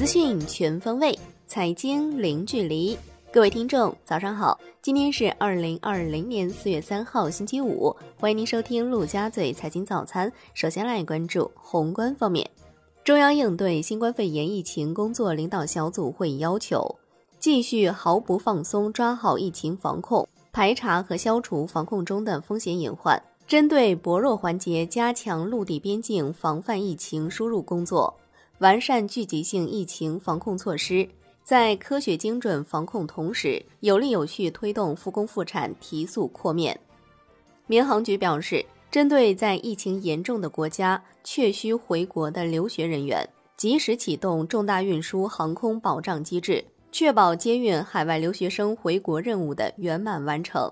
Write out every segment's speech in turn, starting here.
资讯全方位，财经零距离。各位听众，早上好！今天是二零二零年四月三号，星期五。欢迎您收听陆家嘴财经早餐。首先来关注宏观方面，中央应对新冠肺炎疫情工作领导小组会议要求，继续毫不放松抓好疫情防控，排查和消除防控中的风险隐患。针对薄弱环节，加强陆地边境防范疫情输入工作，完善聚集性疫情防控措施，在科学精准防控同时，有力有序推动复工复产提速扩面。民航局表示，针对在疫情严重的国家确需回国的留学人员，及时启动重大运输航空保障机制，确保接运海外留学生回国任务的圆满完成。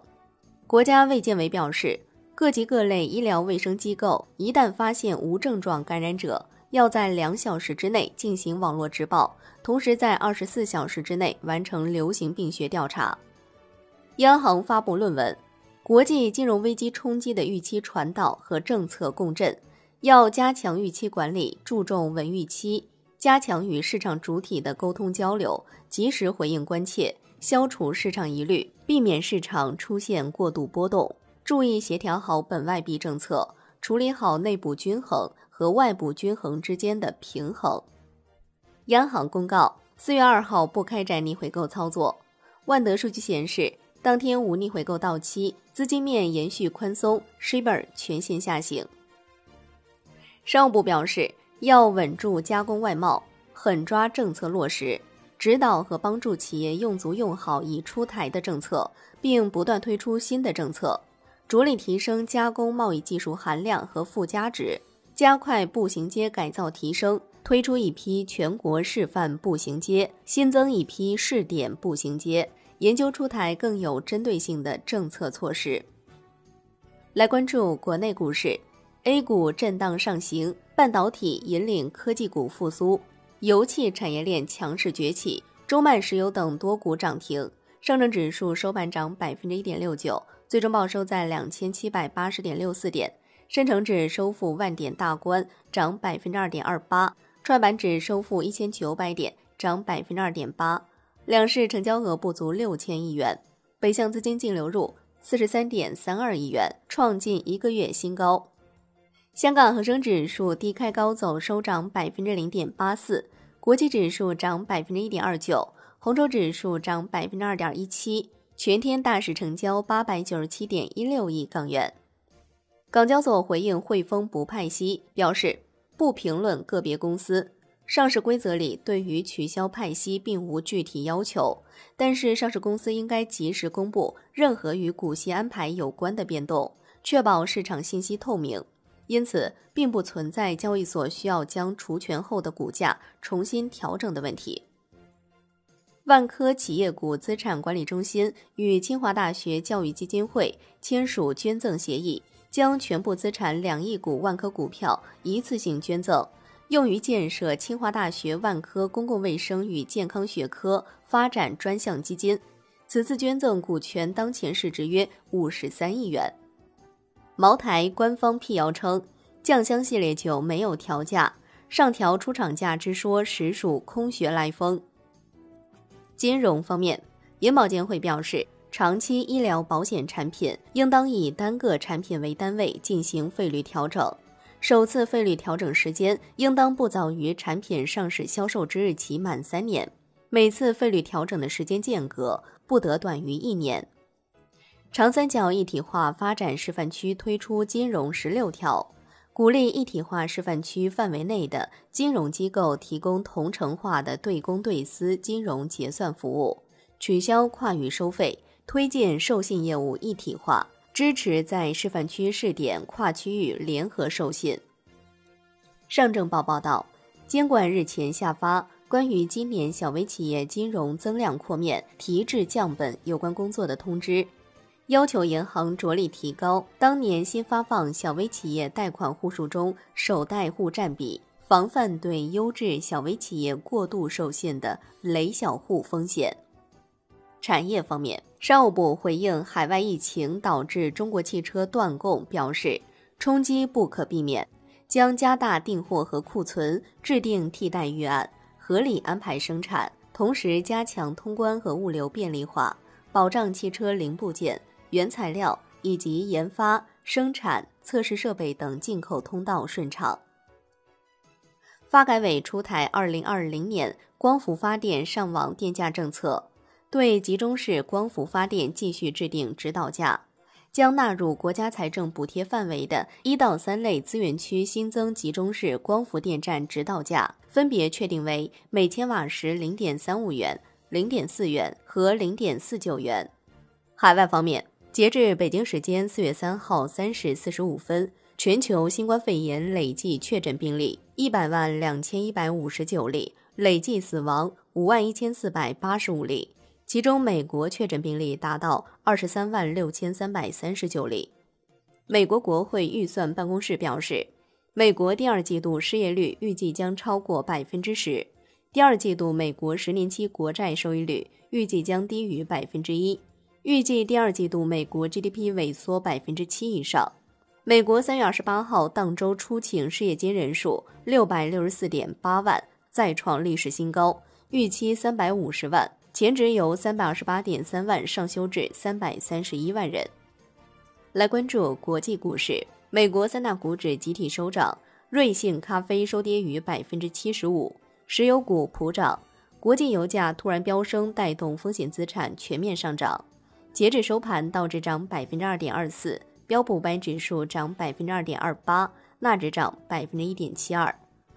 国家卫健委表示。各级各类医疗卫生机构一旦发现无症状感染者，要在两小时之内进行网络直报，同时在二十四小时之内完成流行病学调查。央行发布论文《国际金融危机冲击的预期传导和政策共振》，要加强预期管理，注重稳预期，加强与市场主体的沟通交流，及时回应关切，消除市场疑虑，避免市场出现过度波动。注意协调好本外币政策，处理好内部均衡和外部均衡之间的平衡。央行公告，四月二号不开展逆回购操作。万德数据显示，当天无逆回购到期，资金面延续宽松，shibor 全线下行。商务部表示，要稳住加工外贸，狠抓政策落实，指导和帮助企业用足用好已出台的政策，并不断推出新的政策。着力提升加工贸易技术含量和附加值，加快步行街改造提升，推出一批全国示范步行街，新增一批试点步行街，研究出台更有针对性的政策措施。来关注国内股市，A 股震荡上行，半导体引领科技股复苏，油气产业链强势崛起，中曼石油等多股涨停，上证指数收盘涨百分之一点六九。最终报收在两千七百八十点六四点，深成指收复万点大关，涨百分之二点二八；创业板指收复一千九百点，涨百分之二点八。两市成交额不足六千亿元，北向资金净流入四十三点三二亿元，创近一个月新高。香港恒生指数低开高走，收涨百分之零点八四，国际指数涨百分之一点二九，红筹指数涨百分之二点一七。全天大市成交八百九十七点一六亿港元。港交所回应汇丰不派息，表示不评论个别公司。上市规则里对于取消派息并无具体要求，但是上市公司应该及时公布任何与股息安排有关的变动，确保市场信息透明。因此，并不存在交易所需要将除权后的股价重新调整的问题。万科企业股资产管理中心与清华大学教育基金会签署捐赠协议，将全部资产两亿股万科股票一次性捐赠，用于建设清华大学万科公共卫生与健康学科发展专项基金。此次捐赠股权当前市值约五十三亿元。茅台官方辟谣称，酱香系列酒没有调价，上调出厂价之说实属空穴来风。金融方面，银保监会表示，长期医疗保险产品应当以单个产品为单位进行费率调整，首次费率调整时间应当不早于产品上市销售之日起满三年，每次费率调整的时间间隔不得短于一年。长三角一体化发展示范区推出金融十六条。鼓励一体化示范区范围内的金融机构提供同城化的对公对私金融结算服务，取消跨域收费，推进授信业务一体化，支持在示范区试点跨区域联合授信。上证报报道，监管日前下发关于今年小微企业金融增量扩面、提质降本有关工作的通知。要求银行着力提高当年新发放小微企业贷款户数中首贷户占比，防范对优质小微企业过度授信的雷小户风险。产业方面，商务部回应海外疫情导致中国汽车断供，表示冲击不可避免，将加大订货和库存，制定替代预案，合理安排生产，同时加强通关和物流便利化，保障汽车零部件、原材料以及研发、生产、测试设备等进口通道顺畅。发改委出台二零二零年光伏发电上网电价政策，对集中式光伏发电继续制定指导价，将纳入国家财政补贴范围的一到三类资源区新增集中式光伏电站指导价，分别确定为每千瓦时零点三五元、零点四元和零点四九元。海外方面，截至北京时间四月三号三时四十五分。全球新冠肺炎累计确诊病例一百万两千一百五十九例，累计死亡五万一千四百八十五例，其中美国确诊病例达到二十三万六千三百三十九例。美国国会预算办公室表示，美国第二季度失业率预计将超过百分之十，第二季度美国十年期国债收益率预计将低于百分之一，预计第二季度美国 GDP 萎缩百分之七以上。美国三月二十八号当周出请失业金人数六百六十四点八万，再创历史新高，预期三百五十万，前值由三百二十八点三万上修至三百三十一万人。来关注国际股市，美国三大股指集体收涨，瑞幸咖啡收跌逾百分之七十五，石油股普涨，国际油价突然飙升，带动风险资产全面上涨。截至收盘，道指涨百分之二点二四。标普百指数涨百分之二点二八，纳指涨百分之一点七二，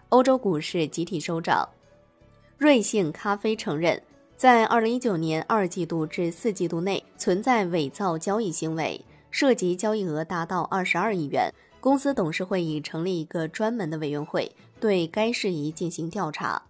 欧洲股市集体收涨。瑞幸咖啡承认，在二零一九年二季度至四季度内存在伪造交易行为，涉及交易额达到二十二亿元。公司董事会已成立一个专门的委员会，对该事宜进行调查。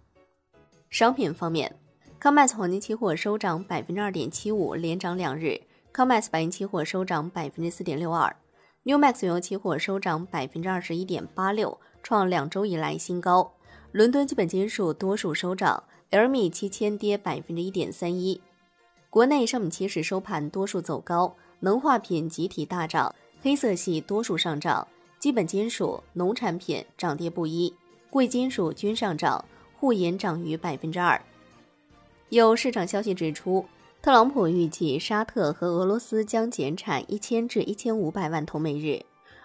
商品方面，COMEX 黄金期货收涨百分之二点七五，连涨两日。COMEX 白银期货收涨百分之四点六二，Newmax 原油期货收涨百分之二十一点八六，创两周以来新高。伦敦基本金属多数收涨，LME 七千跌百分之一点三一。国内商品期市收盘多数走高，能化品集体大涨，黑色系多数上涨，基本金属、农产品涨跌不一，贵金属均上涨，沪银涨逾百分之二。有市场消息指出。特朗普预计沙特和俄罗斯将减产一千至一千五百万桶每日，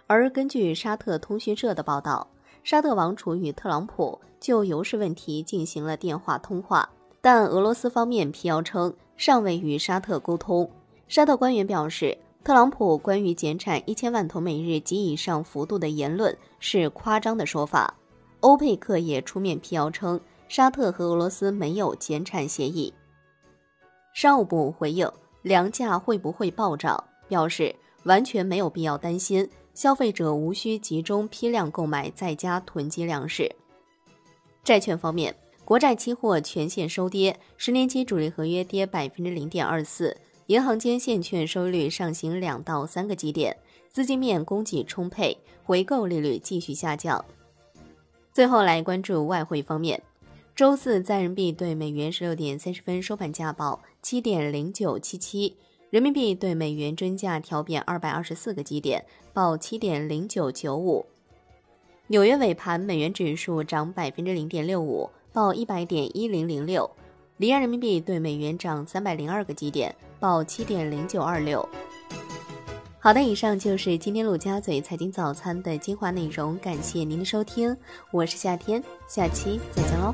而根据沙特通讯社的报道，沙特王储与特朗普就油市问题进行了电话通话，但俄罗斯方面辟谣称尚未与沙特沟通。沙特官员表示，特朗普关于减产一千万桶每日及以上幅度的言论是夸张的说法。欧佩克也出面辟谣称，沙特和俄罗斯没有减产协议。商务部回应粮价会不会暴涨，表示完全没有必要担心，消费者无需集中批量购买在家囤积粮食。债券方面，国债期货全线收跌，十年期主力合约跌百分之零点二四，银行间现券收益率上行两到三个基点，资金面供给充沛，回购利率继续下降。最后来关注外汇方面。周四，在人民币对美元十六点三十分收盘价报七点零九七七，人民币对美元均价调贬二百二十四个基点，报七点零九九五。纽约尾盘，美元指数涨百分之零点六五，报一百点一零零六。离岸人民币对美元涨三百零二个基点，报七点零九二六。好的，以上就是今天陆家嘴财经早餐的精华内容，感谢您的收听，我是夏天，下期再见喽。